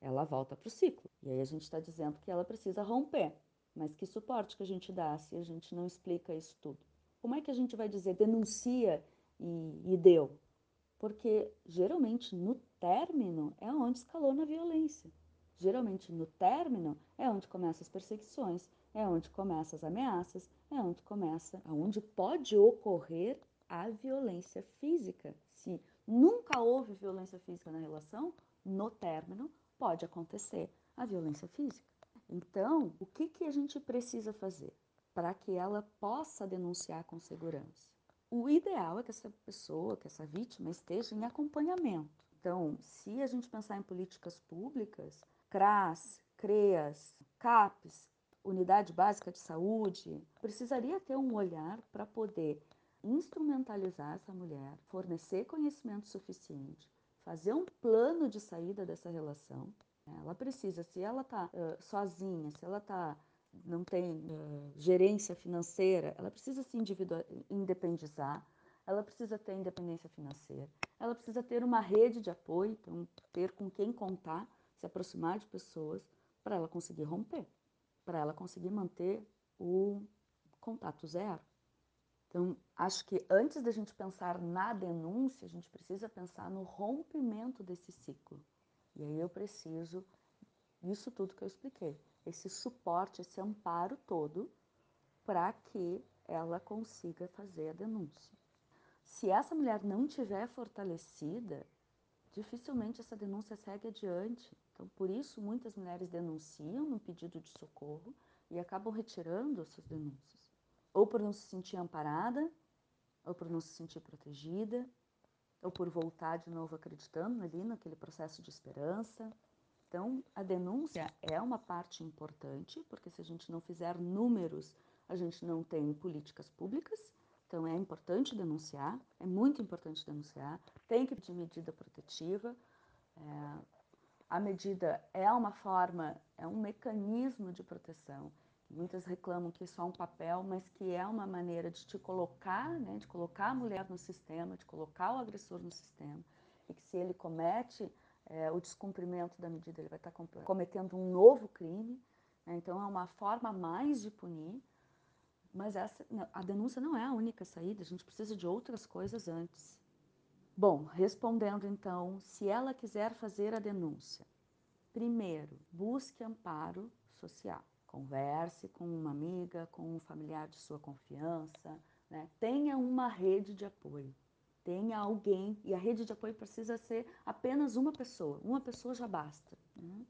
ela volta para o ciclo. E aí a gente está dizendo que ela precisa romper. Mas que suporte que a gente dá se a gente não explica isso tudo? Como é que a gente vai dizer denuncia e, e deu? Porque geralmente no término é onde escalou na violência. Geralmente no término é onde começam as perseguições, é onde começam as ameaças, é onde começa, aonde pode ocorrer a violência física. Se nunca houve violência física na relação, no término pode acontecer a violência física. Então, o que, que a gente precisa fazer para que ela possa denunciar com segurança? O ideal é que essa pessoa, que essa vítima esteja em acompanhamento. Então, se a gente pensar em políticas públicas, CRAS, CREAS, CAPES, Unidade Básica de Saúde, precisaria ter um olhar para poder instrumentalizar essa mulher, fornecer conhecimento suficiente, fazer um plano de saída dessa relação. Ela precisa, se ela está uh, sozinha, se ela tá, não tem uh, gerência financeira, ela precisa se independizar, ela precisa ter independência financeira, ela precisa ter uma rede de apoio, então, ter com quem contar, se aproximar de pessoas para ela conseguir romper, para ela conseguir manter o contato zero. Então, acho que antes da gente pensar na denúncia, a gente precisa pensar no rompimento desse ciclo. E aí eu preciso isso tudo que eu expliquei, esse suporte, esse amparo todo para que ela consiga fazer a denúncia. Se essa mulher não tiver fortalecida, dificilmente essa denúncia segue adiante. Então, por isso, muitas mulheres denunciam no pedido de socorro e acabam retirando as suas denúncias ou por não se sentir amparada, ou por não se sentir protegida, ou por voltar de novo acreditando ali naquele processo de esperança. Então, a denúncia é uma parte importante, porque se a gente não fizer números, a gente não tem políticas públicas. Então, é importante denunciar, é muito importante denunciar. Tem que pedir medida protetiva. É, a medida é uma forma, é um mecanismo de proteção Muitas reclamam que é só um papel, mas que é uma maneira de te colocar, né, de colocar a mulher no sistema, de colocar o agressor no sistema. E que se ele comete é, o descumprimento da medida, ele vai estar cometendo um novo crime. Né? Então é uma forma mais de punir. Mas essa, a denúncia não é a única saída, a gente precisa de outras coisas antes. Bom, respondendo então, se ela quiser fazer a denúncia, primeiro, busque amparo social. Converse com uma amiga, com um familiar de sua confiança. Né? Tenha uma rede de apoio. Tenha alguém, e a rede de apoio precisa ser apenas uma pessoa. Uma pessoa já basta. Né?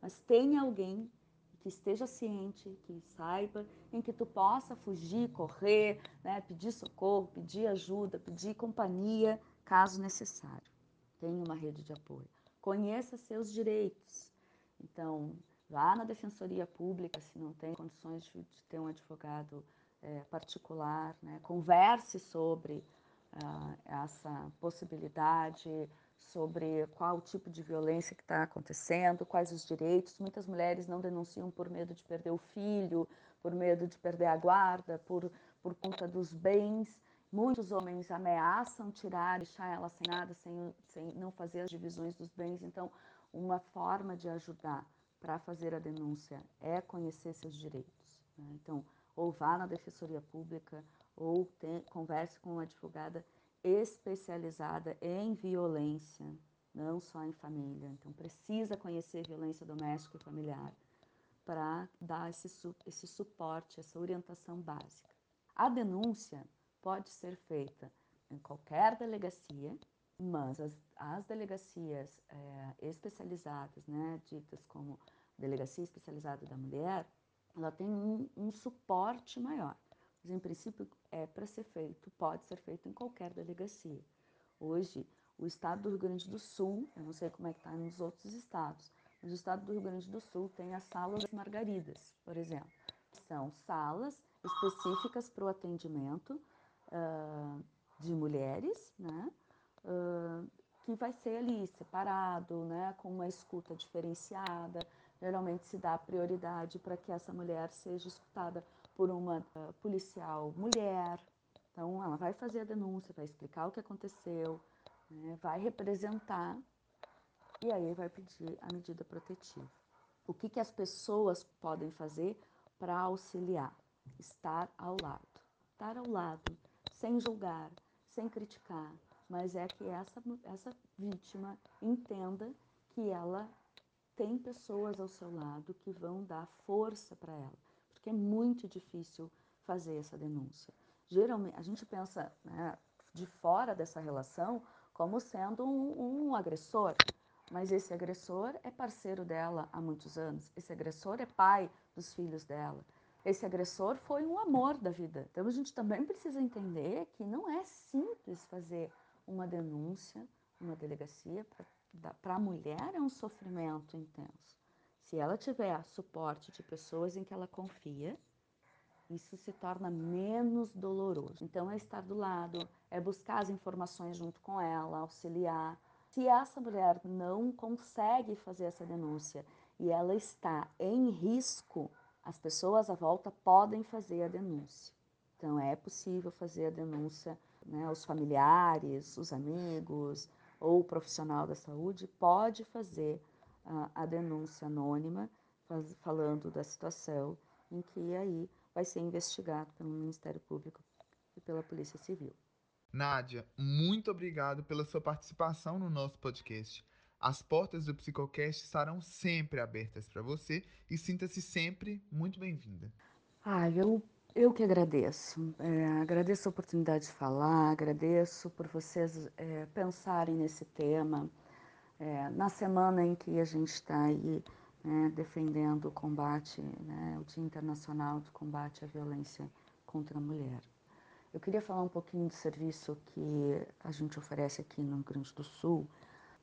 Mas tenha alguém que esteja ciente, que saiba, em que tu possa fugir, correr, né? pedir socorro, pedir ajuda, pedir companhia, caso necessário. Tenha uma rede de apoio. Conheça seus direitos. Então, Vá na defensoria pública se não tem condições de, ter um advogado é, particular, né? converse sobre uh, essa possibilidade, sobre qual tipo de violência que está acontecendo, quais os direitos. Muitas mulheres não denunciam por medo de perder o filho, por medo de perder a guarda, por, por conta dos bens. Muitos homens ameaçam tirar, deixar ela sem nada, sem, sem não fazer as divisões dos bens. Então, uma forma de ajudar para fazer a denúncia é conhecer seus direitos. Né? Então, ou vá na defensoria pública, ou tem, converse com uma advogada especializada em violência, não só em família. Então, precisa conhecer violência doméstica e familiar para dar esse, esse suporte, essa orientação básica. A denúncia pode ser feita em qualquer delegacia, mas as, as delegacias é, especializadas, né, ditas como Delegacia Especializada da Mulher, ela tem um, um suporte maior. Mas, em princípio, é para ser feito, pode ser feito em qualquer delegacia. Hoje, o estado do Rio Grande do Sul, eu não sei como é que está nos outros estados, mas o estado do Rio Grande do Sul tem as salas das margaridas, por exemplo. São salas específicas para o atendimento uh, de mulheres, né? Uh, que vai ser ali separado, né, com uma escuta diferenciada. Geralmente se dá prioridade para que essa mulher seja escutada por uma uh, policial mulher. Então, ela vai fazer a denúncia, vai explicar o que aconteceu, né, vai representar e aí vai pedir a medida protetiva. O que, que as pessoas podem fazer para auxiliar? Estar ao lado. Estar ao lado, sem julgar, sem criticar, mas é que essa, essa vítima entenda que ela tem pessoas ao seu lado que vão dar força para ela, porque é muito difícil fazer essa denúncia. Geralmente, a gente pensa né, de fora dessa relação como sendo um, um agressor, mas esse agressor é parceiro dela há muitos anos, esse agressor é pai dos filhos dela, esse agressor foi um amor da vida. Então a gente também precisa entender que não é simples fazer uma denúncia, uma delegacia para a mulher é um sofrimento intenso. Se ela tiver suporte de pessoas em que ela confia, isso se torna menos doloroso. Então é estar do lado, é buscar as informações junto com ela, auxiliar. Se essa mulher não consegue fazer essa denúncia e ela está em risco, as pessoas à volta podem fazer a denúncia. Então, é possível fazer a denúncia, né, os familiares, os amigos ou o profissional da saúde pode fazer uh, a denúncia anônima, faz, falando da situação em que aí vai ser investigado pelo Ministério Público e pela Polícia Civil. Nádia, muito obrigado pela sua participação no nosso podcast. As portas do Psicocast estarão sempre abertas para você e sinta-se sempre muito bem-vinda. Ah, eu, eu que agradeço. É, agradeço a oportunidade de falar, agradeço por vocês é, pensarem nesse tema. É, na semana em que a gente está aí né, defendendo o combate, né, o Dia Internacional do Combate à Violência contra a Mulher. Eu queria falar um pouquinho do serviço que a gente oferece aqui no Rio Grande do Sul,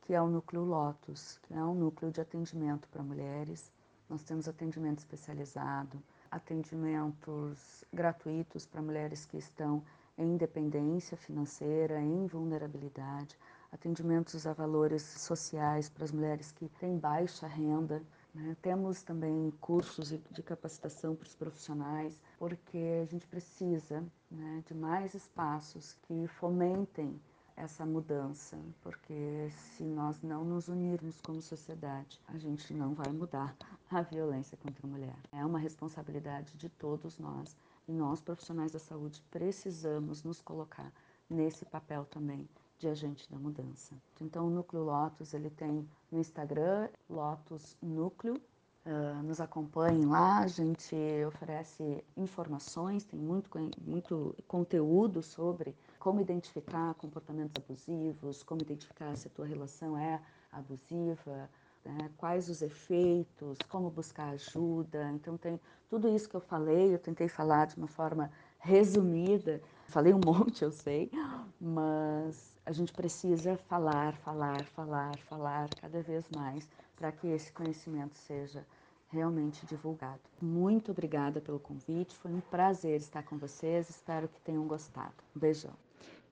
que é o Núcleo Lotus, que é um núcleo de atendimento para mulheres. Nós temos atendimento especializado, atendimentos gratuitos para mulheres que estão em independência financeira, em vulnerabilidade, atendimentos a valores sociais para as mulheres que têm baixa renda. Né? Temos também cursos de capacitação para os profissionais, porque a gente precisa né, de mais espaços que fomentem essa mudança, porque se nós não nos unirmos como sociedade, a gente não vai mudar a violência contra a mulher. É uma responsabilidade de todos nós e nós profissionais da saúde precisamos nos colocar nesse papel também de agente da mudança. Então o Núcleo Lotus ele tem no Instagram Lotus Núcleo Uh, nos acompanhem lá, a gente oferece informações, tem muito, muito conteúdo sobre como identificar comportamentos abusivos, como identificar se a tua relação é abusiva, né, quais os efeitos, como buscar ajuda. Então tem tudo isso que eu falei, eu tentei falar de uma forma resumida. Falei um *laughs* monte, eu sei, mas a gente precisa falar, falar, falar, falar cada vez mais para que esse conhecimento seja realmente divulgado. Muito obrigada pelo convite, foi um prazer estar com vocês, espero que tenham gostado. Um beijão.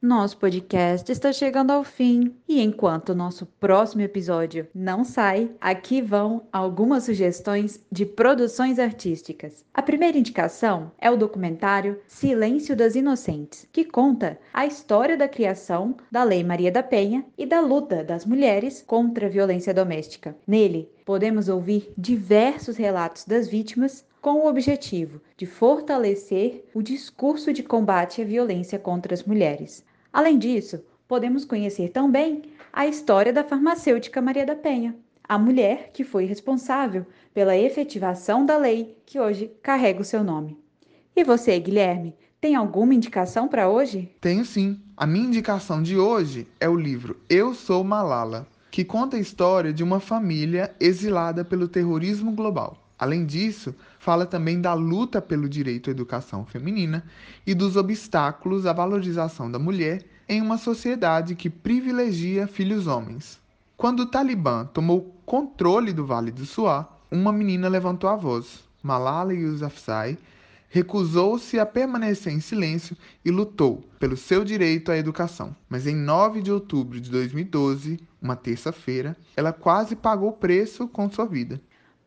Nosso podcast está chegando ao fim e enquanto o nosso próximo episódio não sai, aqui vão algumas sugestões de produções artísticas. A primeira indicação é o documentário Silêncio das Inocentes, que conta a história da criação da Lei Maria da Penha e da luta das mulheres contra a violência doméstica. Nele, podemos ouvir diversos relatos das vítimas com o objetivo de fortalecer o discurso de combate à violência contra as mulheres. Além disso, podemos conhecer também a história da farmacêutica Maria da Penha, a mulher que foi responsável pela efetivação da lei que hoje carrega o seu nome. E você, Guilherme, tem alguma indicação para hoje? Tenho sim. A minha indicação de hoje é o livro Eu Sou Malala, que conta a história de uma família exilada pelo terrorismo global. Além disso, fala também da luta pelo direito à educação feminina e dos obstáculos à valorização da mulher em uma sociedade que privilegia filhos homens. Quando o Talibã tomou controle do Vale do Suá, uma menina levantou a voz. Malala Yousafzai recusou-se a permanecer em silêncio e lutou pelo seu direito à educação. Mas em 9 de outubro de 2012, uma terça-feira, ela quase pagou o preço com sua vida.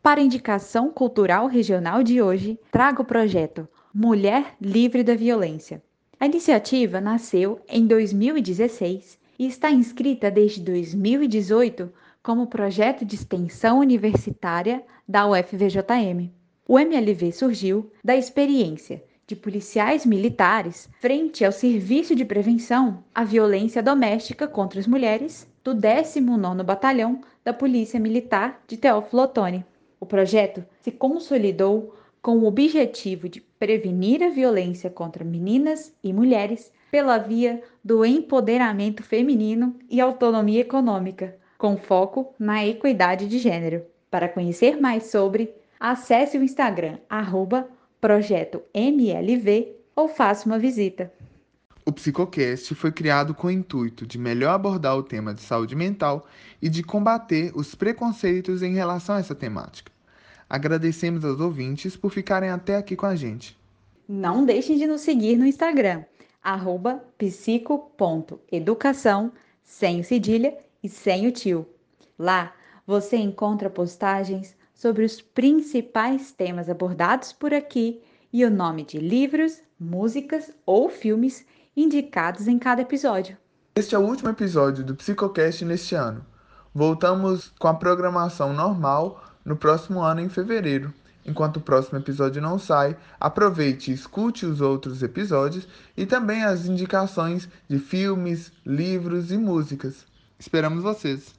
Para a indicação cultural regional de hoje, trago o projeto Mulher Livre da Violência. A iniciativa nasceu em 2016 e está inscrita desde 2018 como projeto de extensão universitária da UFVJM. O MLV surgiu da experiência de policiais militares frente ao Serviço de Prevenção à Violência Doméstica contra as Mulheres do 19º Batalhão da Polícia Militar de Teófilo Otoni. O projeto se consolidou com o objetivo de prevenir a violência contra meninas e mulheres pela via do empoderamento feminino e autonomia econômica, com foco na equidade de gênero. Para conhecer mais sobre acesse o Instagram, arroba projeto MLV ou faça uma visita. O Psicocast foi criado com o intuito de melhor abordar o tema de saúde mental e de combater os preconceitos em relação a essa temática. Agradecemos aos ouvintes por ficarem até aqui com a gente. Não deixem de nos seguir no Instagram, arroba psico.educação, sem o cedilha e sem o tio. Lá você encontra postagens sobre os principais temas abordados por aqui e o nome de livros, músicas ou filmes indicados em cada episódio. Este é o último episódio do Psicocast neste ano. Voltamos com a programação normal no próximo ano, em fevereiro. Enquanto o próximo episódio não sai, aproveite e escute os outros episódios e também as indicações de filmes, livros e músicas. Esperamos vocês!